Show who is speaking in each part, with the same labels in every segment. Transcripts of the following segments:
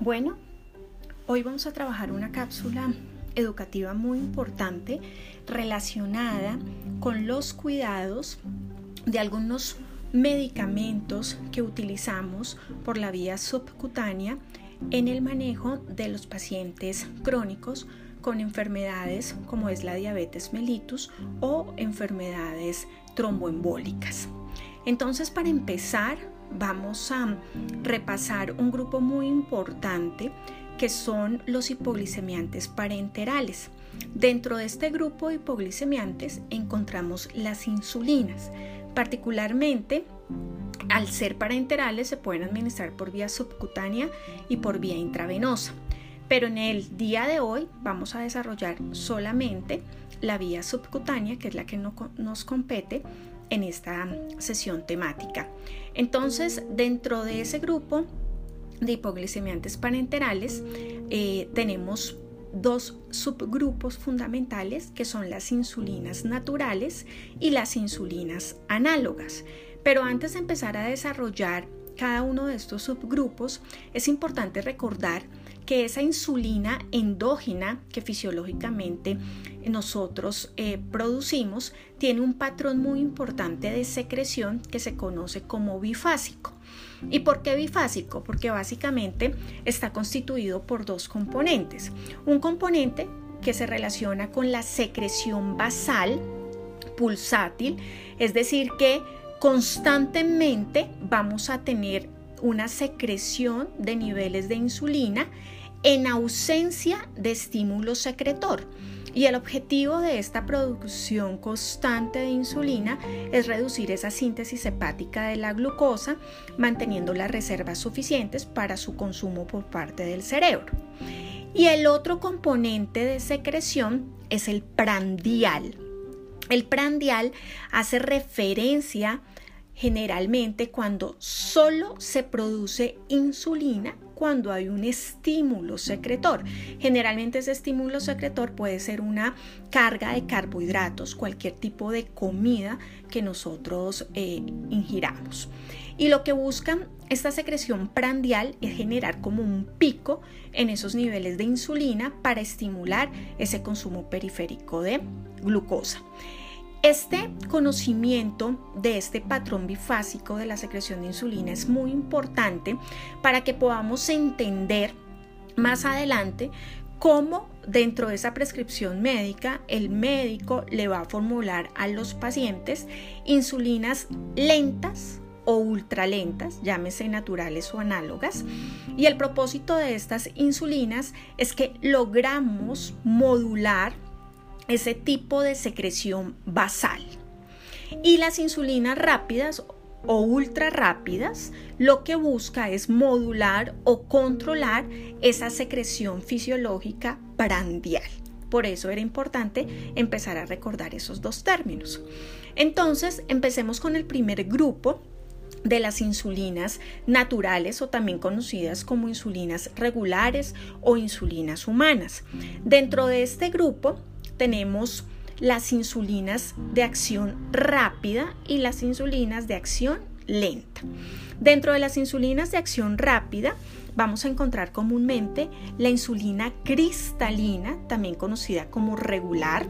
Speaker 1: Bueno, hoy vamos a trabajar una cápsula educativa muy importante relacionada con los cuidados de algunos medicamentos que utilizamos por la vía subcutánea en el manejo de los pacientes crónicos con enfermedades como es la diabetes mellitus o enfermedades tromboembólicas. Entonces, para empezar, vamos a repasar un grupo muy importante que son los hipoglicemiantes parenterales. Dentro de este grupo de hipoglicemiantes encontramos las insulinas. Particularmente, al ser parenterales se pueden administrar por vía subcutánea y por vía intravenosa. Pero en el día de hoy vamos a desarrollar solamente la vía subcutánea, que es la que nos compete en esta sesión temática. Entonces, dentro de ese grupo de hipoglicemiantes parenterales, eh, tenemos dos subgrupos fundamentales que son las insulinas naturales y las insulinas análogas. Pero antes de empezar a desarrollar cada uno de estos subgrupos, es importante recordar que esa insulina endógena que fisiológicamente nosotros eh, producimos tiene un patrón muy importante de secreción que se conoce como bifásico. ¿Y por qué bifásico? Porque básicamente está constituido por dos componentes. Un componente que se relaciona con la secreción basal pulsátil, es decir, que constantemente vamos a tener una secreción de niveles de insulina en ausencia de estímulo secretor. Y el objetivo de esta producción constante de insulina es reducir esa síntesis hepática de la glucosa, manteniendo las reservas suficientes para su consumo por parte del cerebro. Y el otro componente de secreción es el prandial. El prandial hace referencia generalmente cuando solo se produce insulina cuando hay un estímulo secretor. Generalmente ese estímulo secretor puede ser una carga de carbohidratos, cualquier tipo de comida que nosotros eh, ingiramos. Y lo que buscan esta secreción prandial es generar como un pico en esos niveles de insulina para estimular ese consumo periférico de glucosa. Este conocimiento de este patrón bifásico de la secreción de insulina es muy importante para que podamos entender más adelante cómo dentro de esa prescripción médica el médico le va a formular a los pacientes insulinas lentas o ultralentas, llámese naturales o análogas. Y el propósito de estas insulinas es que logramos modular ese tipo de secreción basal. Y las insulinas rápidas o ultra rápidas lo que busca es modular o controlar esa secreción fisiológica prandial. Por eso era importante empezar a recordar esos dos términos. Entonces, empecemos con el primer grupo de las insulinas naturales o también conocidas como insulinas regulares o insulinas humanas. Dentro de este grupo tenemos las insulinas de acción rápida y las insulinas de acción lenta. Dentro de las insulinas de acción rápida vamos a encontrar comúnmente la insulina cristalina, también conocida como regular.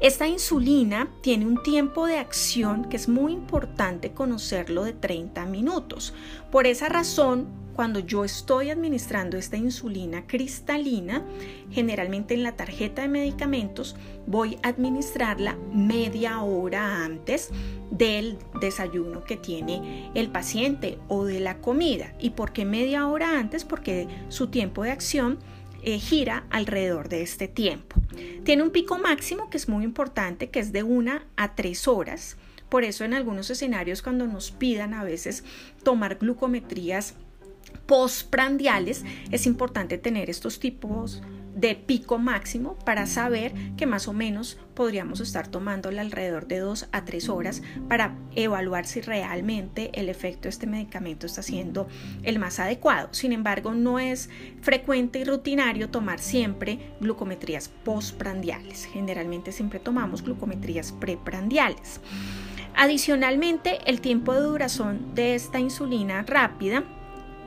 Speaker 1: Esta insulina tiene un tiempo de acción que es muy importante conocerlo de 30 minutos. Por esa razón, cuando yo estoy administrando esta insulina cristalina, generalmente en la tarjeta de medicamentos voy a administrarla media hora antes del desayuno que tiene el paciente o de la comida. ¿Y por qué media hora antes? Porque su tiempo de acción eh, gira alrededor de este tiempo. Tiene un pico máximo que es muy importante, que es de una a tres horas. Por eso en algunos escenarios cuando nos pidan a veces tomar glucometrías postprandiales, es importante tener estos tipos de pico máximo para saber que más o menos podríamos estar tomándole alrededor de 2 a 3 horas para evaluar si realmente el efecto de este medicamento está siendo el más adecuado. Sin embargo, no es frecuente y rutinario tomar siempre glucometrías postprandiales. Generalmente siempre tomamos glucometrías preprandiales. Adicionalmente, el tiempo de duración de esta insulina rápida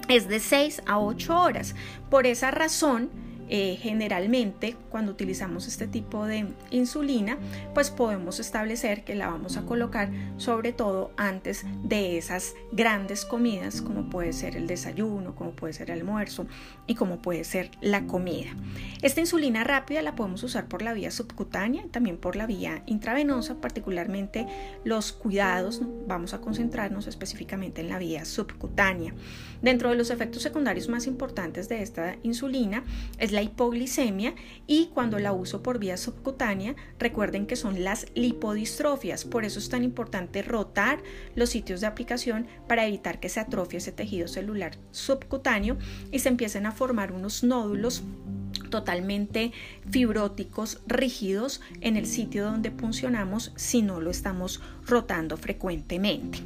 Speaker 1: es de 6 a 8 horas. Por esa razón, eh, generalmente cuando utilizamos este tipo de insulina pues podemos establecer que la vamos a colocar sobre todo antes de esas grandes comidas como puede ser el desayuno, como puede ser el almuerzo y como puede ser la comida. Esta insulina rápida la podemos usar por la vía subcutánea, también por la vía intravenosa, particularmente los cuidados, vamos a concentrarnos específicamente en la vía subcutánea. Dentro de los efectos secundarios más importantes de esta insulina es la hipoglicemia y cuando la uso por vía subcutánea, recuerden que son las lipodistrofias. Por eso es tan importante rotar los sitios de aplicación para evitar que se atrofie ese tejido celular subcutáneo y se empiecen a formar unos nódulos totalmente fibróticos, rígidos en el sitio donde funcionamos si no lo estamos rotando frecuentemente.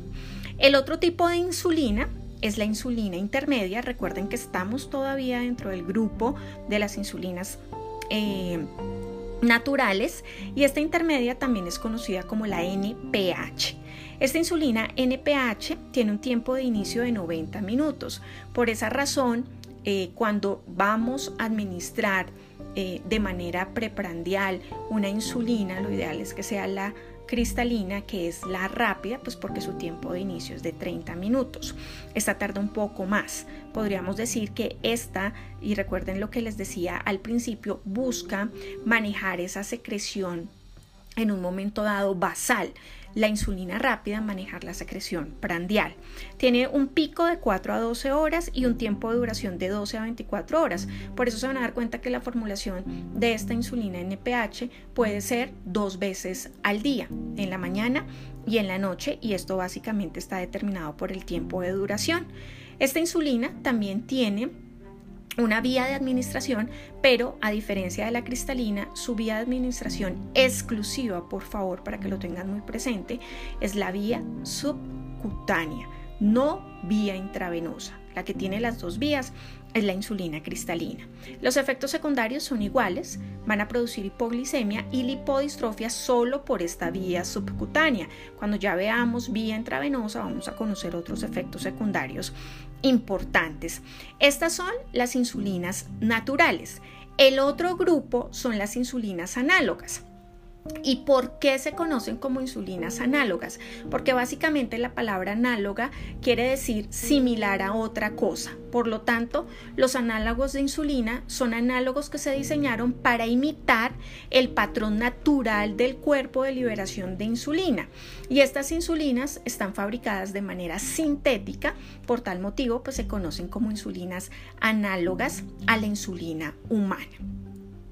Speaker 1: El otro tipo de insulina es la insulina intermedia. Recuerden que estamos todavía dentro del grupo de las insulinas eh, naturales y esta intermedia también es conocida como la NPH. Esta insulina NPH tiene un tiempo de inicio de 90 minutos. Por esa razón, eh, cuando vamos a administrar eh, de manera preprandial una insulina, lo ideal es que sea la cristalina, que es la rápida, pues porque su tiempo de inicio es de 30 minutos. Esta tarda un poco más. Podríamos decir que esta, y recuerden lo que les decía al principio, busca manejar esa secreción en un momento dado basal la insulina rápida manejar la secreción prandial. Tiene un pico de 4 a 12 horas y un tiempo de duración de 12 a 24 horas. Por eso se van a dar cuenta que la formulación de esta insulina NPH puede ser dos veces al día, en la mañana y en la noche, y esto básicamente está determinado por el tiempo de duración. Esta insulina también tiene una vía de administración, pero a diferencia de la cristalina, su vía de administración exclusiva, por favor, para que lo tengan muy presente, es la vía subcutánea, no vía intravenosa. La que tiene las dos vías es la insulina cristalina. Los efectos secundarios son iguales, van a producir hipoglicemia y lipodistrofia solo por esta vía subcutánea. Cuando ya veamos vía intravenosa vamos a conocer otros efectos secundarios importantes. Estas son las insulinas naturales. El otro grupo son las insulinas análogas. ¿Y por qué se conocen como insulinas análogas? Porque básicamente la palabra análoga quiere decir similar a otra cosa. Por lo tanto, los análogos de insulina son análogos que se diseñaron para imitar el patrón natural del cuerpo de liberación de insulina. Y estas insulinas están fabricadas de manera sintética, por tal motivo pues se conocen como insulinas análogas a la insulina humana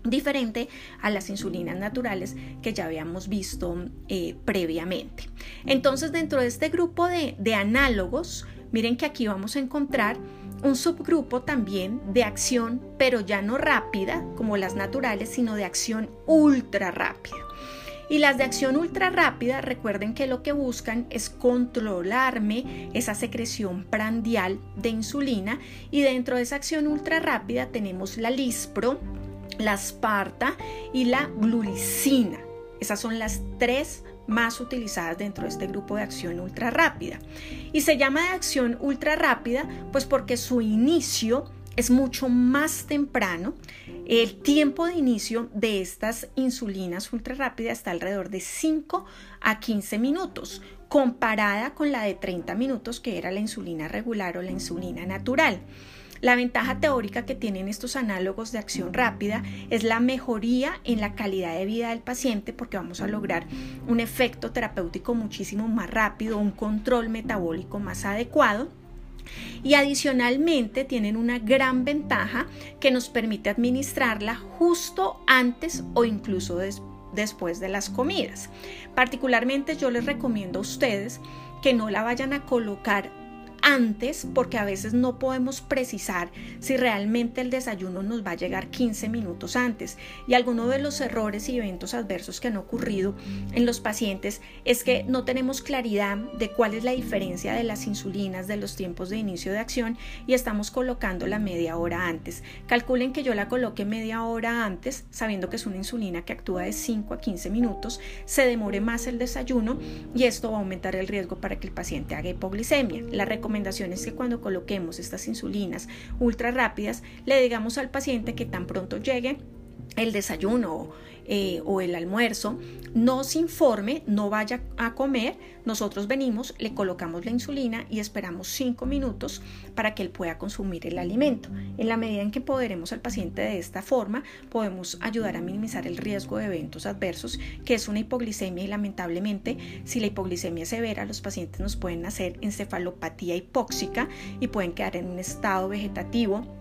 Speaker 1: diferente a las insulinas naturales que ya habíamos visto eh, previamente. Entonces, dentro de este grupo de, de análogos, miren que aquí vamos a encontrar un subgrupo también de acción, pero ya no rápida como las naturales, sino de acción ultra rápida. Y las de acción ultra rápida, recuerden que lo que buscan es controlarme esa secreción prandial de insulina y dentro de esa acción ultra rápida tenemos la lispro, la asparta y la glulicina. Esas son las tres más utilizadas dentro de este grupo de acción ultra rápida. Y se llama de acción ultra rápida pues porque su inicio es mucho más temprano. El tiempo de inicio de estas insulinas ultra rápidas está alrededor de 5 a 15 minutos, comparada con la de 30 minutos que era la insulina regular o la insulina natural. La ventaja teórica que tienen estos análogos de acción rápida es la mejoría en la calidad de vida del paciente porque vamos a lograr un efecto terapéutico muchísimo más rápido, un control metabólico más adecuado. Y adicionalmente tienen una gran ventaja que nos permite administrarla justo antes o incluso después de las comidas. Particularmente yo les recomiendo a ustedes que no la vayan a colocar antes porque a veces no podemos precisar si realmente el desayuno nos va a llegar 15 minutos antes. Y alguno de los errores y eventos adversos que han ocurrido en los pacientes es que no tenemos claridad de cuál es la diferencia de las insulinas, de los tiempos de inicio de acción y estamos colocando la media hora antes. Calculen que yo la coloque media hora antes, sabiendo que es una insulina que actúa de 5 a 15 minutos, se demore más el desayuno y esto va a aumentar el riesgo para que el paciente haga hipoglicemia. La recomendación es que cuando coloquemos estas insulinas ultra rápidas, le digamos al paciente que tan pronto llegue el desayuno eh, o el almuerzo, nos informe, no vaya a comer, nosotros venimos, le colocamos la insulina y esperamos cinco minutos para que él pueda consumir el alimento. En la medida en que empoderemos al paciente de esta forma, podemos ayudar a minimizar el riesgo de eventos adversos, que es una hipoglicemia y lamentablemente si la hipoglicemia es severa, los pacientes nos pueden hacer encefalopatía hipóxica y pueden quedar en un estado vegetativo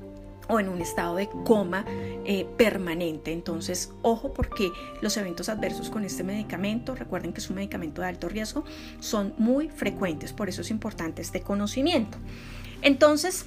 Speaker 1: o en un estado de coma eh, permanente. Entonces, ojo porque los eventos adversos con este medicamento, recuerden que es un medicamento de alto riesgo, son muy frecuentes, por eso es importante este conocimiento. Entonces,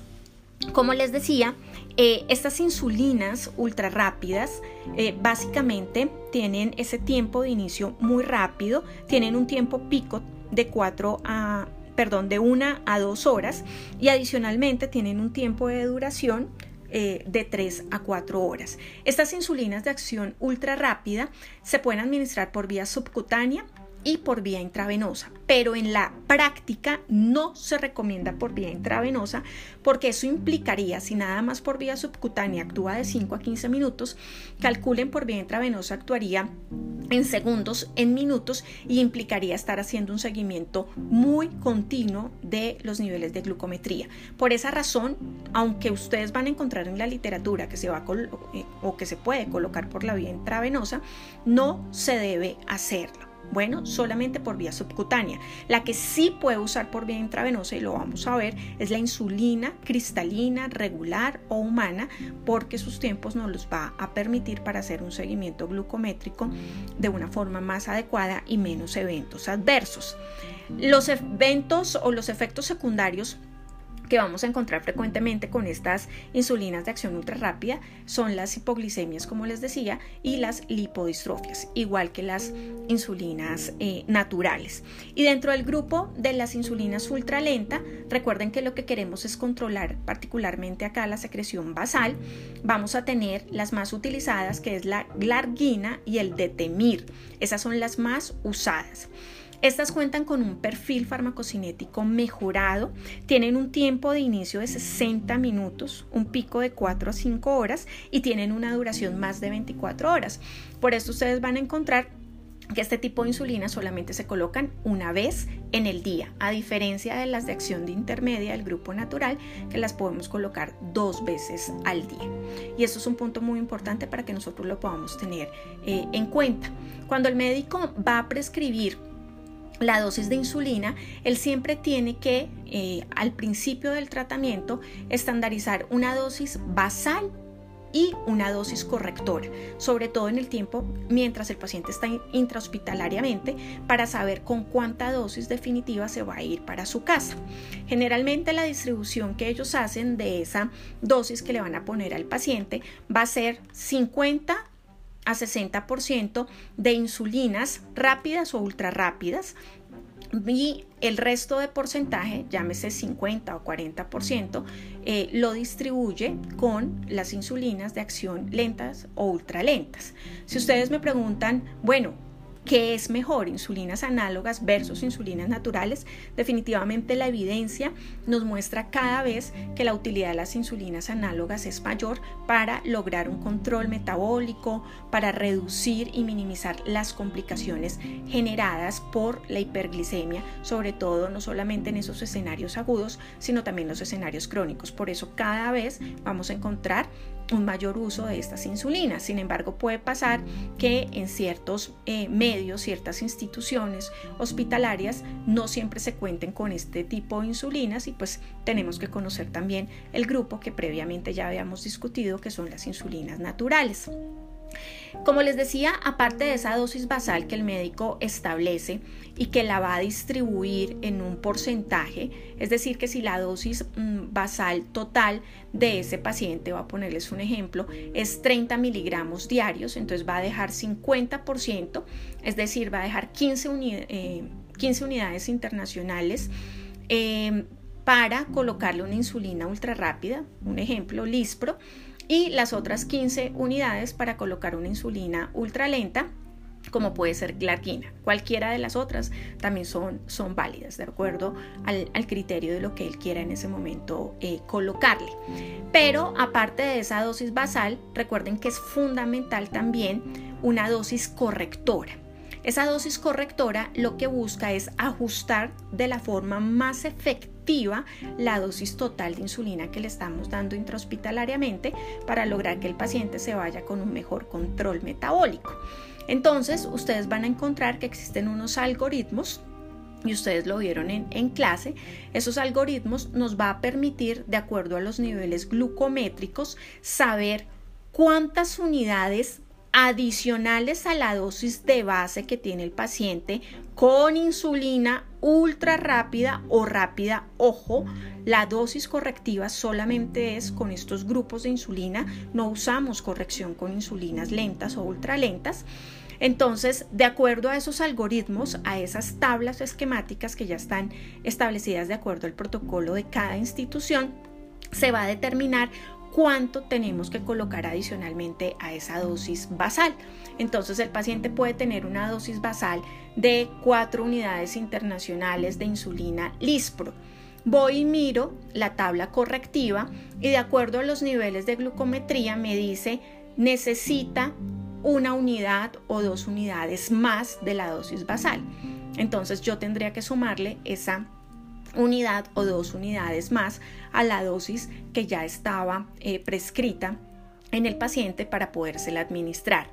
Speaker 1: como les decía, eh, estas insulinas ultra rápidas eh, básicamente tienen ese tiempo de inicio muy rápido, tienen un tiempo pico de 4 a perdón, de 1 a 2 horas y adicionalmente tienen un tiempo de duración eh, de 3 a 4 horas. Estas insulinas de acción ultra rápida se pueden administrar por vía subcutánea y por vía intravenosa, pero en la práctica no se recomienda por vía intravenosa porque eso implicaría, si nada más por vía subcutánea actúa de 5 a 15 minutos, calculen por vía intravenosa actuaría en segundos, en minutos y implicaría estar haciendo un seguimiento muy continuo de los niveles de glucometría. Por esa razón, aunque ustedes van a encontrar en la literatura que se va eh, o que se puede colocar por la vía intravenosa, no se debe hacerlo. Bueno, solamente por vía subcutánea. La que sí puede usar por vía intravenosa, y lo vamos a ver, es la insulina cristalina, regular o humana, porque sus tiempos nos los va a permitir para hacer un seguimiento glucométrico de una forma más adecuada y menos eventos adversos. Los eventos o los efectos secundarios que vamos a encontrar frecuentemente con estas insulinas de acción ultra rápida son las hipoglicemias, como les decía, y las lipodistrofias, igual que las insulinas eh, naturales. Y dentro del grupo de las insulinas ultra lenta, recuerden que lo que queremos es controlar particularmente acá la secreción basal. Vamos a tener las más utilizadas, que es la glargina y el detemir. Esas son las más usadas. Estas cuentan con un perfil farmacocinético mejorado, tienen un tiempo de inicio de 60 minutos, un pico de 4 a 5 horas y tienen una duración más de 24 horas. Por esto ustedes van a encontrar que este tipo de insulina solamente se colocan una vez en el día, a diferencia de las de acción de intermedia del grupo natural, que las podemos colocar dos veces al día. Y esto es un punto muy importante para que nosotros lo podamos tener eh, en cuenta. Cuando el médico va a prescribir la dosis de insulina, él siempre tiene que, eh, al principio del tratamiento, estandarizar una dosis basal y una dosis correctora, sobre todo en el tiempo mientras el paciente está intrahospitalariamente, para saber con cuánta dosis definitiva se va a ir para su casa. Generalmente la distribución que ellos hacen de esa dosis que le van a poner al paciente va a ser 50 a 60% de insulinas rápidas o ultra rápidas y el resto de porcentaje, llámese 50 o 40%, eh, lo distribuye con las insulinas de acción lentas o ultralentas. Si ustedes me preguntan, bueno, ¿Qué es mejor, insulinas análogas versus insulinas naturales? Definitivamente la evidencia nos muestra cada vez que la utilidad de las insulinas análogas es mayor para lograr un control metabólico, para reducir y minimizar las complicaciones generadas por la hiperglicemia, sobre todo no solamente en esos escenarios agudos, sino también los escenarios crónicos. Por eso cada vez vamos a encontrar un mayor uso de estas insulinas. Sin embargo, puede pasar que en ciertos eh, medios, ciertas instituciones hospitalarias, no siempre se cuenten con este tipo de insulinas y pues tenemos que conocer también el grupo que previamente ya habíamos discutido, que son las insulinas naturales. Como les decía, aparte de esa dosis basal que el médico establece y que la va a distribuir en un porcentaje, es decir, que si la dosis mm, basal total de ese paciente, va a ponerles un ejemplo, es 30 miligramos diarios, entonces va a dejar 50%, es decir, va a dejar 15, eh, unidades internacionales. Eh, para colocarle una insulina ultra rápida, un ejemplo, Lispro, y las otras 15 unidades para colocar una insulina ultralenta como puede ser glargina. Cualquiera de las otras también son, son válidas, de acuerdo al, criterio de lo que él quiera en ese momento eh, colocarle. Pero aparte de esa dosis basal, recuerden que es fundamental también una dosis correctora. Esa dosis correctora lo que busca es ajustar de la forma más la dosis total de insulina que le estamos dando intrahospitalariamente para lograr que el paciente se vaya con un mejor control metabólico. Entonces, ustedes van a encontrar que existen unos algoritmos y ustedes lo vieron en, en, clase, esos algoritmos nos va a permitir, de acuerdo a los niveles glucométricos, saber cuántas unidades adicionales a la dosis de base que tiene el paciente con insulina ultra rápida o rápida. Ojo, la dosis correctiva solamente es con estos grupos de insulina, no usamos corrección con insulinas lentas o ultra lentas. Entonces, de acuerdo a esos algoritmos, a esas tablas esquemáticas que ya están establecidas de acuerdo al protocolo de cada institución, se va a determinar cuánto tenemos que colocar adicionalmente a esa dosis basal. Entonces el paciente puede tener una dosis basal de 4 unidades internacionales de insulina Lispro. Voy y miro la tabla correctiva y de acuerdo a los niveles de glucometría me dice necesita una unidad o dos unidades más de la dosis basal. Entonces yo tendría que sumarle esa unidad o dos unidades más a la dosis que ya estaba eh, prescrita en el paciente para podérsela administrar.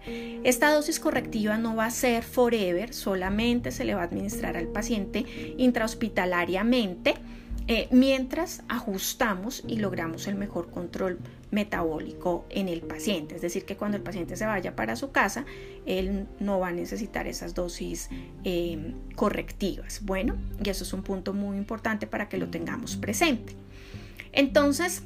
Speaker 1: Esta dosis correctiva no va a ser forever, solamente se le va a administrar al paciente intrahospitalariamente eh, mientras ajustamos y logramos el mejor control metabólico en el paciente. Es decir, que cuando el paciente se vaya para su casa, él no va a necesitar esas dosis eh, correctivas. Bueno, y eso es un punto muy importante para que lo tengamos presente. Entonces,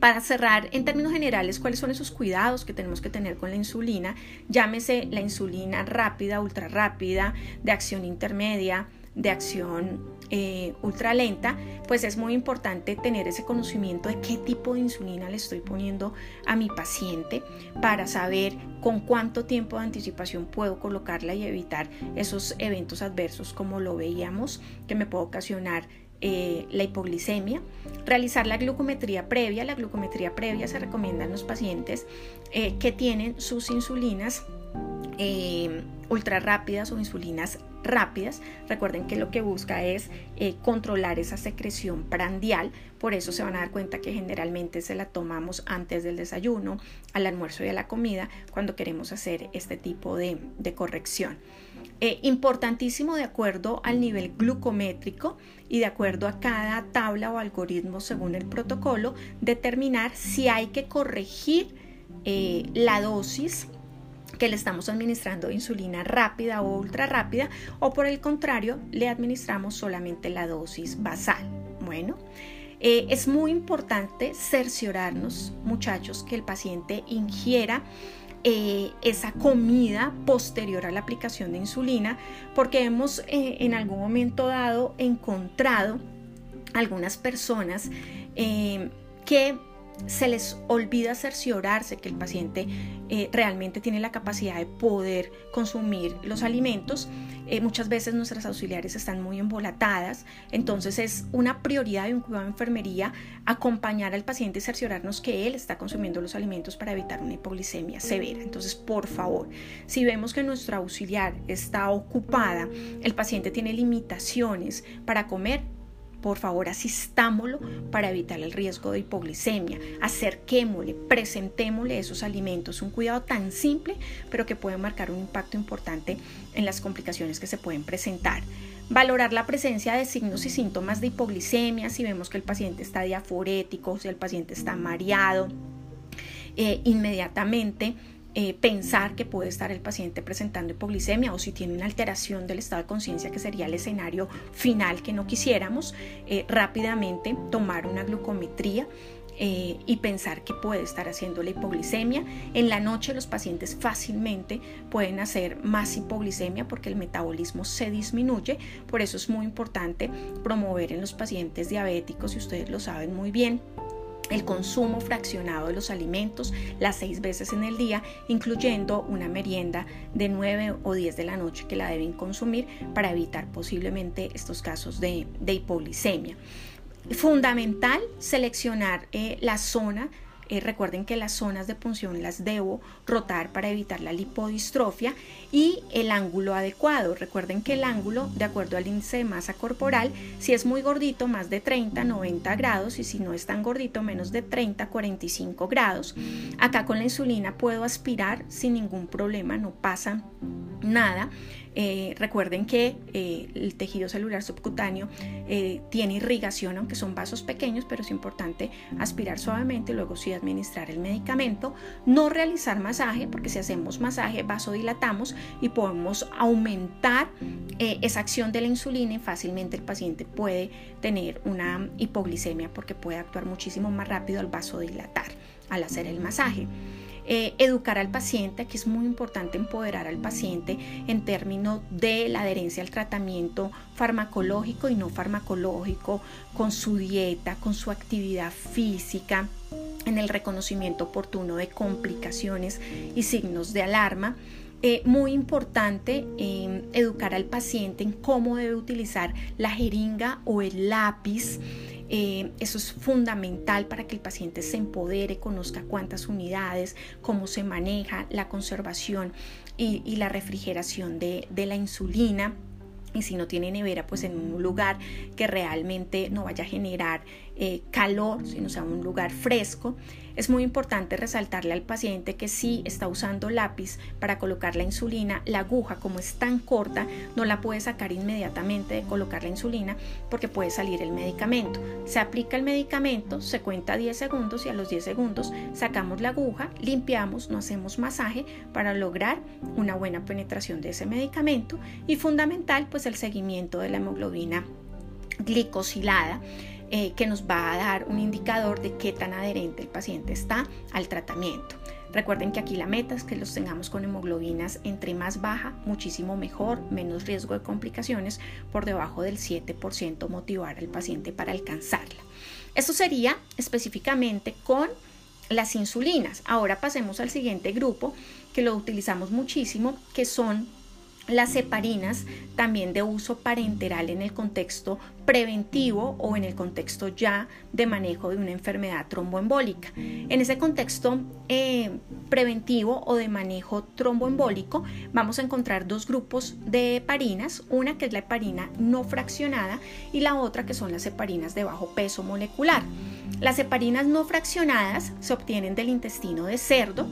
Speaker 1: para cerrar, en términos generales, ¿cuáles son esos cuidados que tenemos que tener con la insulina? Llámese la insulina rápida, ultra rápida, de acción intermedia, de acción eh, ultra lenta, pues es muy importante tener ese conocimiento de qué tipo de insulina le estoy poniendo a mi paciente para saber con cuánto tiempo de anticipación puedo colocarla y evitar esos eventos adversos como lo veíamos que me puede ocasionar eh, la hipoglicemia, realizar la glucometría previa. La glucometría previa se recomienda en los pacientes eh, que tienen sus insulinas eh, ultra rápidas o insulinas rápidas. Recuerden que lo que busca es eh, controlar esa secreción prandial, por eso se van a dar cuenta que generalmente se la tomamos antes del desayuno, al almuerzo y a la comida cuando queremos hacer este tipo de, corrección. Eh, importantísimo de acuerdo al nivel glucométrico y de acuerdo a cada tabla o algoritmo según el protocolo, determinar si hay que corregir la dosis que le estamos administrando insulina rápida o ultra rápida o por el contrario le administramos solamente la dosis basal. Bueno, eh, es muy importante cerciorarnos muchachos que el paciente ingiera eh, esa comida posterior a la aplicación de insulina porque hemos eh, en algún momento dado encontrado algunas personas que se les olvida cerciorarse que el paciente eh, realmente tiene la capacidad de poder consumir los alimentos. Eh, muchas veces nuestras auxiliares están muy embolatadas, entonces es una prioridad de un cuidado de enfermería acompañar al paciente y cerciorarnos que él está consumiendo los alimentos para evitar una hipoglicemia severa. Entonces, por favor, si vemos que nuestra auxiliar está ocupada, el paciente tiene limitaciones para comer, por favor asistámoslo para evitar el riesgo de hipoglicemia, acerquémosle, presentémosle esos alimentos, un cuidado tan simple pero que puede marcar un impacto importante en las complicaciones que se pueden presentar. Valorar la presencia de signos y síntomas de hipoglicemia, si vemos que el paciente está diaforético, si el paciente está mareado, eh, inmediatamente eh, pensar que puede estar el paciente presentando hipoglicemia o si tiene una alteración del estado de conciencia que sería el escenario final que no quisiéramos, eh, rápidamente tomar una glucometría. Eh, y pensar que puede estar haciendo la hipoglicemia. En la noche los pacientes fácilmente pueden hacer más hipoglicemia porque el metabolismo se disminuye. Por eso es muy importante promover en los pacientes diabéticos, y ustedes lo saben muy bien, el consumo fraccionado de los alimentos las seis veces en el día, incluyendo una merienda de 9 o 10 de la noche que la deben consumir para evitar posiblemente estos casos de, hipoglicemia. Fundamental seleccionar eh, la zona eh, recuerden que las zonas de punción las debo rotar para evitar la lipodistrofia y el ángulo adecuado. Recuerden que el ángulo, de acuerdo al índice de masa corporal, si es muy gordito, más de 30, 90 grados y si no es tan gordito, menos de 30, 45 grados. Acá con la insulina puedo aspirar sin ningún problema, no pasa nada. Eh, recuerden que eh, el tejido celular subcutáneo eh, tiene irrigación, aunque son vasos pequeños, pero es importante aspirar suavemente y luego sí administrar el medicamento. No realizar masaje, porque si hacemos masaje vasodilatamos y podemos aumentar esa acción de la insulina y fácilmente el paciente puede tener una hipoglicemia porque puede actuar muchísimo más rápido al vasodilatar al hacer el masaje. Eh, educar al paciente, aquí es muy importante empoderar al paciente en términos de la adherencia al tratamiento farmacológico y no farmacológico, con su dieta, con su actividad física, en el reconocimiento oportuno de complicaciones y signos de alarma. Eh, muy importante em, educar al paciente en cómo debe utilizar la jeringa o el lápiz. Eh, eso es fundamental para que el paciente se empodere, conozca cuántas unidades, cómo se maneja la conservación y, la refrigeración de, de la insulina. Y si no tiene nevera, pues en un lugar que realmente no vaya a generar eh, calor, sino sea un lugar fresco. Es muy importante resaltarle al paciente que si está usando lápiz para colocar la insulina, la aguja como es tan corta, no la puede sacar inmediatamente de colocar la insulina porque puede salir el medicamento. Se aplica el medicamento, se cuenta 10 segundos y a los 10 segundos sacamos la aguja, limpiamos, no hacemos masaje para lograr una buena penetración de ese medicamento y fundamental pues el seguimiento de la hemoglobina glicosilada eh, que nos va a dar un indicador de qué tan adherente el paciente está al tratamiento. Recuerden que aquí la meta es que los tengamos con hemoglobinas entre más baja, muchísimo mejor, menos riesgo de complicaciones, por debajo del 7% motivar al paciente para alcanzarla. Esto sería específicamente con las insulinas. Ahora pasemos al siguiente grupo que lo utilizamos muchísimo, que son las heparinas también de uso parenteral en el contexto preventivo o en el contexto ya de manejo de una enfermedad tromboembólica. En ese contexto eh, preventivo o de manejo tromboembólico vamos a encontrar dos grupos de heparinas, una que es la heparina no fraccionada y la otra que son las heparinas de bajo peso molecular. Las heparinas no fraccionadas se obtienen del intestino de cerdo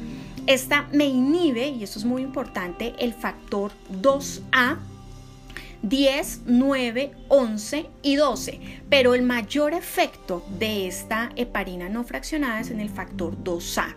Speaker 1: esta me inhibe, y eso es muy importante, el factor 2A 10, 9, 11 y 12, pero el mayor efecto de esta heparina no fraccionada es en el factor 2A.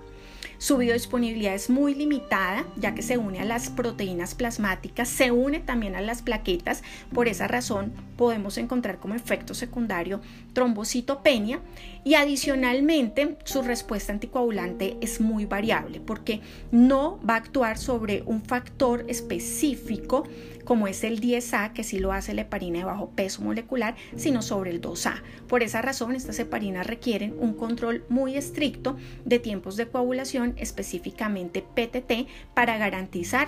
Speaker 1: Su biodisponibilidad es muy limitada, ya que se une a las proteínas plasmáticas, se une también a las plaquetas. Por esa razón, podemos encontrar como efecto secundario trombocitopenia y adicionalmente su respuesta anticoagulante es muy variable porque no va a actuar sobre un factor específico como es el 10A, que sí lo hace la heparina de bajo peso molecular, sino sobre el 2A. Por esa razón, estas heparinas requieren un control muy estricto de tiempos de coagulación, específicamente PTT, para garantizar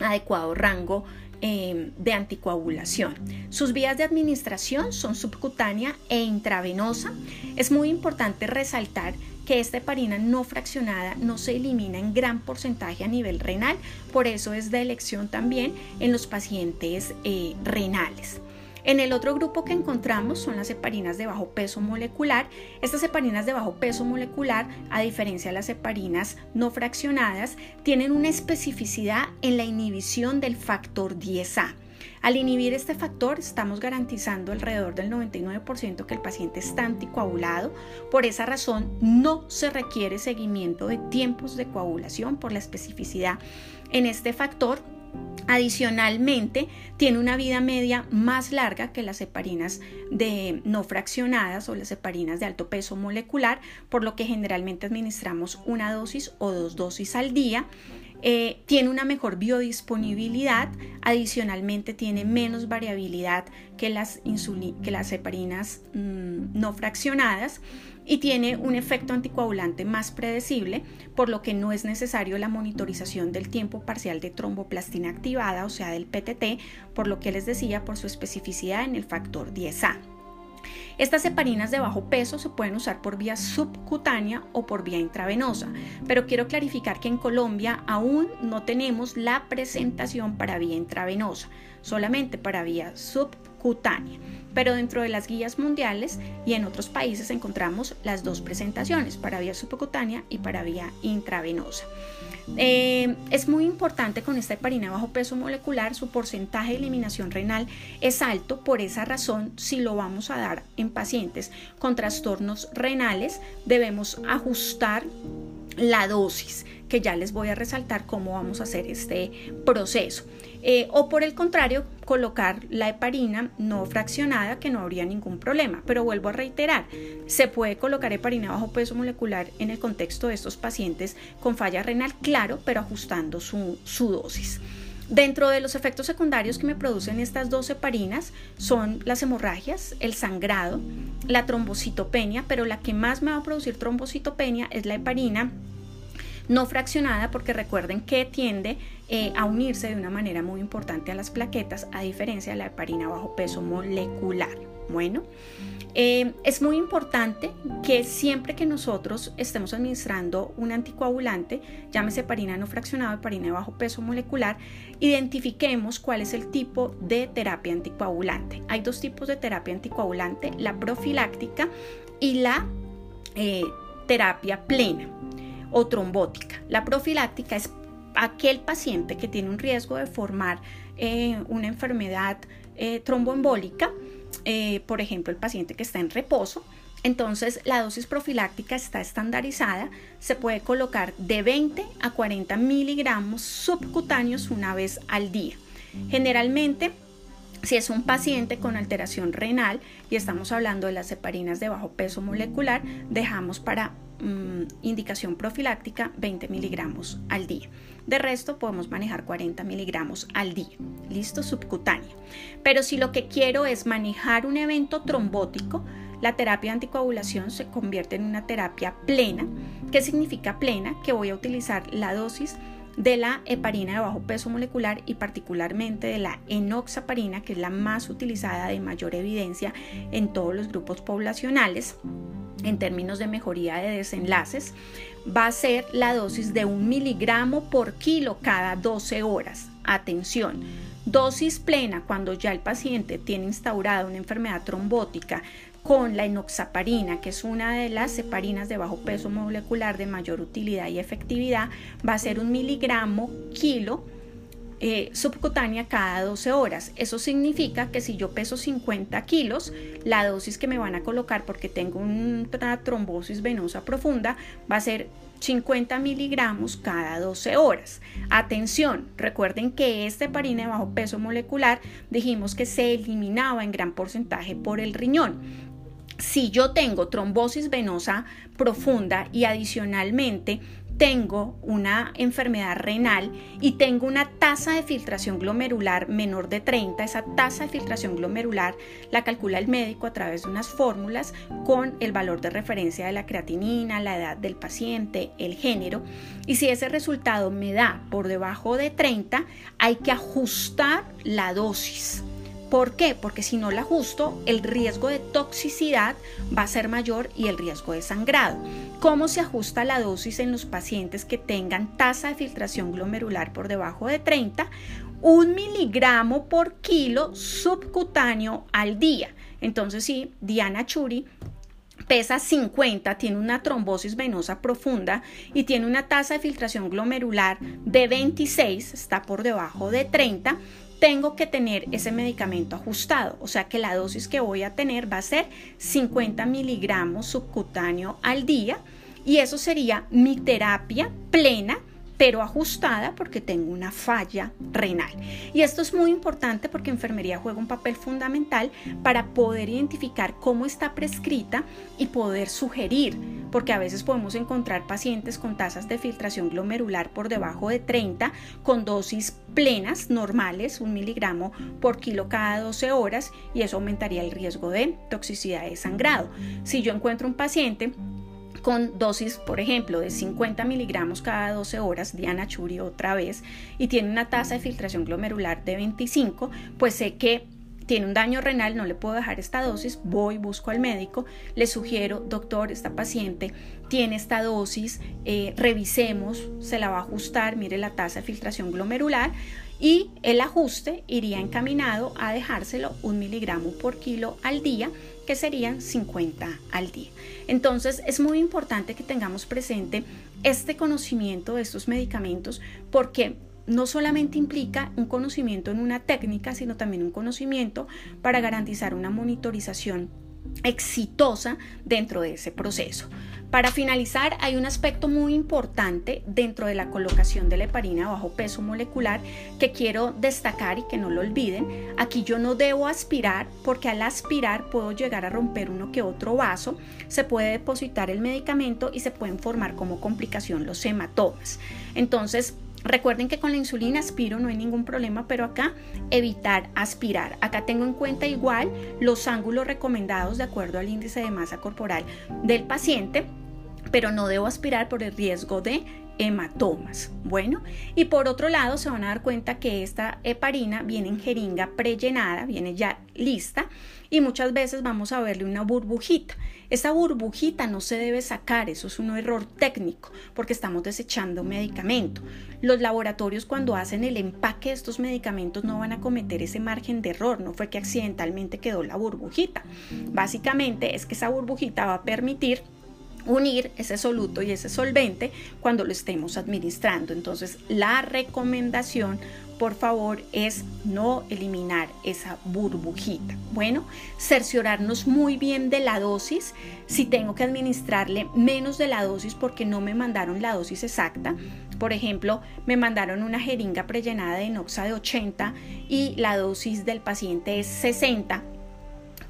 Speaker 1: adecuado rango eh, de anticoagulación. Sus vías de administración son subcutánea e intravenosa. Es muy importante resaltar que esta heparina no fraccionada no se elimina en gran porcentaje a nivel renal, por eso es de elección también en los pacientes eh, renales. En el otro grupo que encontramos son las heparinas de bajo peso molecular. Estas heparinas de bajo peso molecular, a diferencia de las heparinas no fraccionadas, tienen una especificidad en la inhibición del factor 10A. Al inhibir este factor estamos garantizando alrededor del 99% que el paciente está anticoagulado. Por esa razón no se requiere seguimiento de tiempos de coagulación por la especificidad en este factor Adicionalmente, tiene una vida media más larga que las heparinas de no fraccionadas o las heparinas de alto peso molecular, por lo que generalmente administramos una dosis o dos dosis al día. Eh, tiene una mejor biodisponibilidad, adicionalmente tiene menos variabilidad que las, que las heparinas mm, no fraccionadas y tiene un efecto anticoagulante más predecible, por lo que no es necesario la monitorización del tiempo parcial de tromboplastina activada, o sea, del PTT, por lo que les decía, por su especificidad en el factor 10A. Estas heparinas de bajo peso se pueden usar por vía subcutánea o por vía intravenosa, pero quiero clarificar que en Colombia aún no tenemos la presentación para vía intravenosa, solamente para vía subcutánea. Pero dentro de las guías mundiales y en otros países encontramos las dos presentaciones, para vía subcutánea y para vía intravenosa. Eh, es muy importante con esta heparina bajo peso molecular, su porcentaje de eliminación renal es alto, por esa razón, si lo vamos a dar en pacientes con trastornos renales, debemos ajustar la dosis, que ya les voy a resaltar cómo vamos a hacer este proceso. Eh, o por el contrario, colocar la heparina no fraccionada, que no habría ningún problema. Pero vuelvo a reiterar, se puede colocar heparina bajo peso molecular en el contexto de estos pacientes con falla renal, claro, pero ajustando su, su dosis. Dentro de los efectos secundarios que me producen estas dos heparinas son las hemorragias, el sangrado, la trombocitopenia, pero la que más me va a producir trombocitopenia es la heparina no fraccionada porque recuerden que tiende eh, a unirse de una manera muy importante a las plaquetas a diferencia de la heparina bajo peso molecular. Bueno, eh, es muy importante que siempre que nosotros estemos administrando un anticoagulante, llámese heparina no fraccionada, heparina de bajo peso molecular, identifiquemos cuál es el tipo de terapia anticoagulante. Hay dos tipos de terapia anticoagulante, la profiláctica y la eh, terapia plena o trombótica. La profiláctica es aquel paciente que tiene un riesgo de formar eh, una enfermedad eh, tromboembólica, eh, por ejemplo, el paciente que está en reposo. Entonces, la dosis profiláctica está estandarizada, se puede colocar de 20 a 40 miligramos subcutáneos una vez al día. Generalmente, si es un paciente con alteración renal y estamos hablando de las heparinas de bajo peso molecular, dejamos para Mm, indicación profiláctica 20 miligramos al día. De resto podemos manejar 40 miligramos al día. Listo, subcutánea. Pero si lo que quiero es manejar un evento trombótico, la terapia de anticoagulación se convierte en una terapia plena. ¿Qué significa plena? Que voy a utilizar la dosis de la heparina de bajo peso molecular y particularmente de la enoxaparina, que es la más utilizada de mayor evidencia en todos los grupos poblacionales en términos de mejoría de desenlaces, va a ser la dosis de un miligramo por kilo cada 12 horas. Atención, dosis plena cuando ya el paciente tiene instaurada una enfermedad trombótica con la enoxaparina, que es una de las heparinas de bajo peso molecular de mayor utilidad y efectividad, va a ser un miligramo kilo eh, subcutánea cada 12 horas. Eso significa que si yo peso 50 kilos, la dosis que me van a colocar porque tengo una trombosis venosa profunda va a ser 50 miligramos cada 12 horas. Atención, recuerden que esta heparina de bajo peso molecular dijimos que se eliminaba en gran porcentaje por el riñón. Si yo tengo trombosis venosa profunda y adicionalmente tengo una enfermedad renal y tengo una tasa de filtración glomerular menor de 30, esa tasa de filtración glomerular la calcula el médico a través de unas fórmulas con el valor de referencia de la creatinina, la edad del paciente, el género. Y si ese resultado me da por debajo de 30, hay que ajustar la dosis. ¿Por qué? Porque si no la ajusto, el riesgo de toxicidad va a ser mayor y el riesgo de sangrado. ¿Cómo se ajusta la dosis en los pacientes que tengan tasa de filtración glomerular por debajo de 30? Un miligramo por kilo subcutáneo al día. Entonces, si Diana Churi pesa 50, tiene una trombosis venosa profunda y tiene una tasa de filtración glomerular de 26, está por debajo de 30, tengo que tener ese medicamento ajustado, o sea que la dosis que voy a tener va a ser 50 miligramos subcutáneo al día y eso sería mi terapia plena pero ajustada porque tengo una falla renal. Y esto es muy importante porque enfermería juega un papel fundamental para poder identificar cómo está prescrita y poder sugerir, porque a veces podemos encontrar pacientes con tasas de filtración glomerular por debajo de 30 con dosis plenas normales, un miligramo por kilo cada 12 horas y eso aumentaría el riesgo de toxicidad de sangrado. Si yo encuentro un paciente con dosis, por ejemplo, de 50 miligramos cada 12 horas, Diana Churi otra vez, y tiene una tasa de filtración glomerular de 25, pues sé que tiene un daño renal, no le puedo dejar esta dosis, voy, busco al médico, le sugiero, doctor, esta paciente tiene esta dosis, eh, revisemos, se la va a ajustar, mire la tasa de filtración glomerular y el ajuste iría encaminado a dejárselo un miligramo por kilo al día, que serían 50 al día. Entonces es muy importante que tengamos presente este conocimiento de estos medicamentos porque no solamente implica un conocimiento en una técnica, sino también un conocimiento para garantizar una monitorización exitosa dentro de ese proceso. Para finalizar, hay un aspecto muy importante dentro de la colocación de la heparina bajo peso molecular que quiero destacar y que no lo olviden. Aquí yo no debo aspirar porque al aspirar puedo llegar a romper uno que otro vaso, se puede depositar el medicamento y se pueden formar como complicación los hematomas. Entonces, Recuerden que con la insulina aspiro, no hay ningún problema, pero acá evitar aspirar. Acá tengo en cuenta igual los ángulos recomendados de acuerdo al índice de masa corporal del paciente, pero no debo aspirar por el riesgo de hematomas. Bueno, y por otro lado se van a dar cuenta que esta heparina viene en jeringa prellenada, viene ya lista y muchas veces vamos a verle una burbujita. Esa burbujita no se debe sacar, eso es un error técnico porque estamos desechando medicamento. Los laboratorios cuando hacen el empaque de estos medicamentos no van a cometer ese margen de error, no fue que accidentalmente quedó la burbujita. Básicamente es que esa burbujita va a permitir unir ese soluto y ese solvente cuando lo estemos administrando. Entonces, la recomendación, por favor, es no eliminar esa burbujita. Bueno, cerciorarnos muy bien de la dosis. Si tengo que administrarle menos de la dosis porque no me mandaron la dosis exacta, por ejemplo, me mandaron una jeringa prellenada de inoxa de 80 y la dosis del paciente es 60.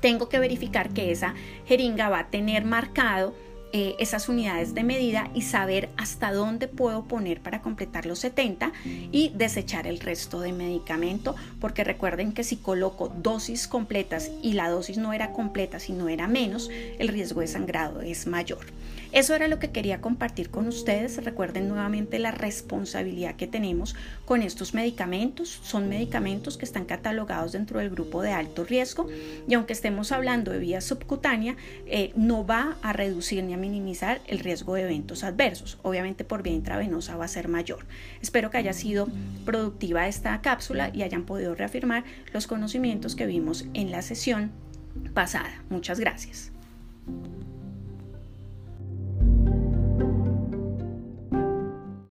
Speaker 1: Tengo que verificar que esa jeringa va a tener marcado eh, esas unidades de medida y saber hasta dónde puedo poner para completar los 70 y desechar el resto de medicamento porque recuerden que si coloco dosis completas y la dosis no era completa sino era menos el riesgo de sangrado es mayor eso era lo que quería compartir con ustedes recuerden nuevamente la responsabilidad que tenemos con estos medicamentos son medicamentos que están catalogados dentro del grupo de alto riesgo y aunque estemos hablando de vía subcutánea eh, no va a reducir ni a minimizar el riesgo de eventos adversos. Obviamente por vía intravenosa va a ser mayor. Espero que haya sido productiva esta cápsula y hayan podido reafirmar los conocimientos que vimos en la sesión pasada. Muchas gracias.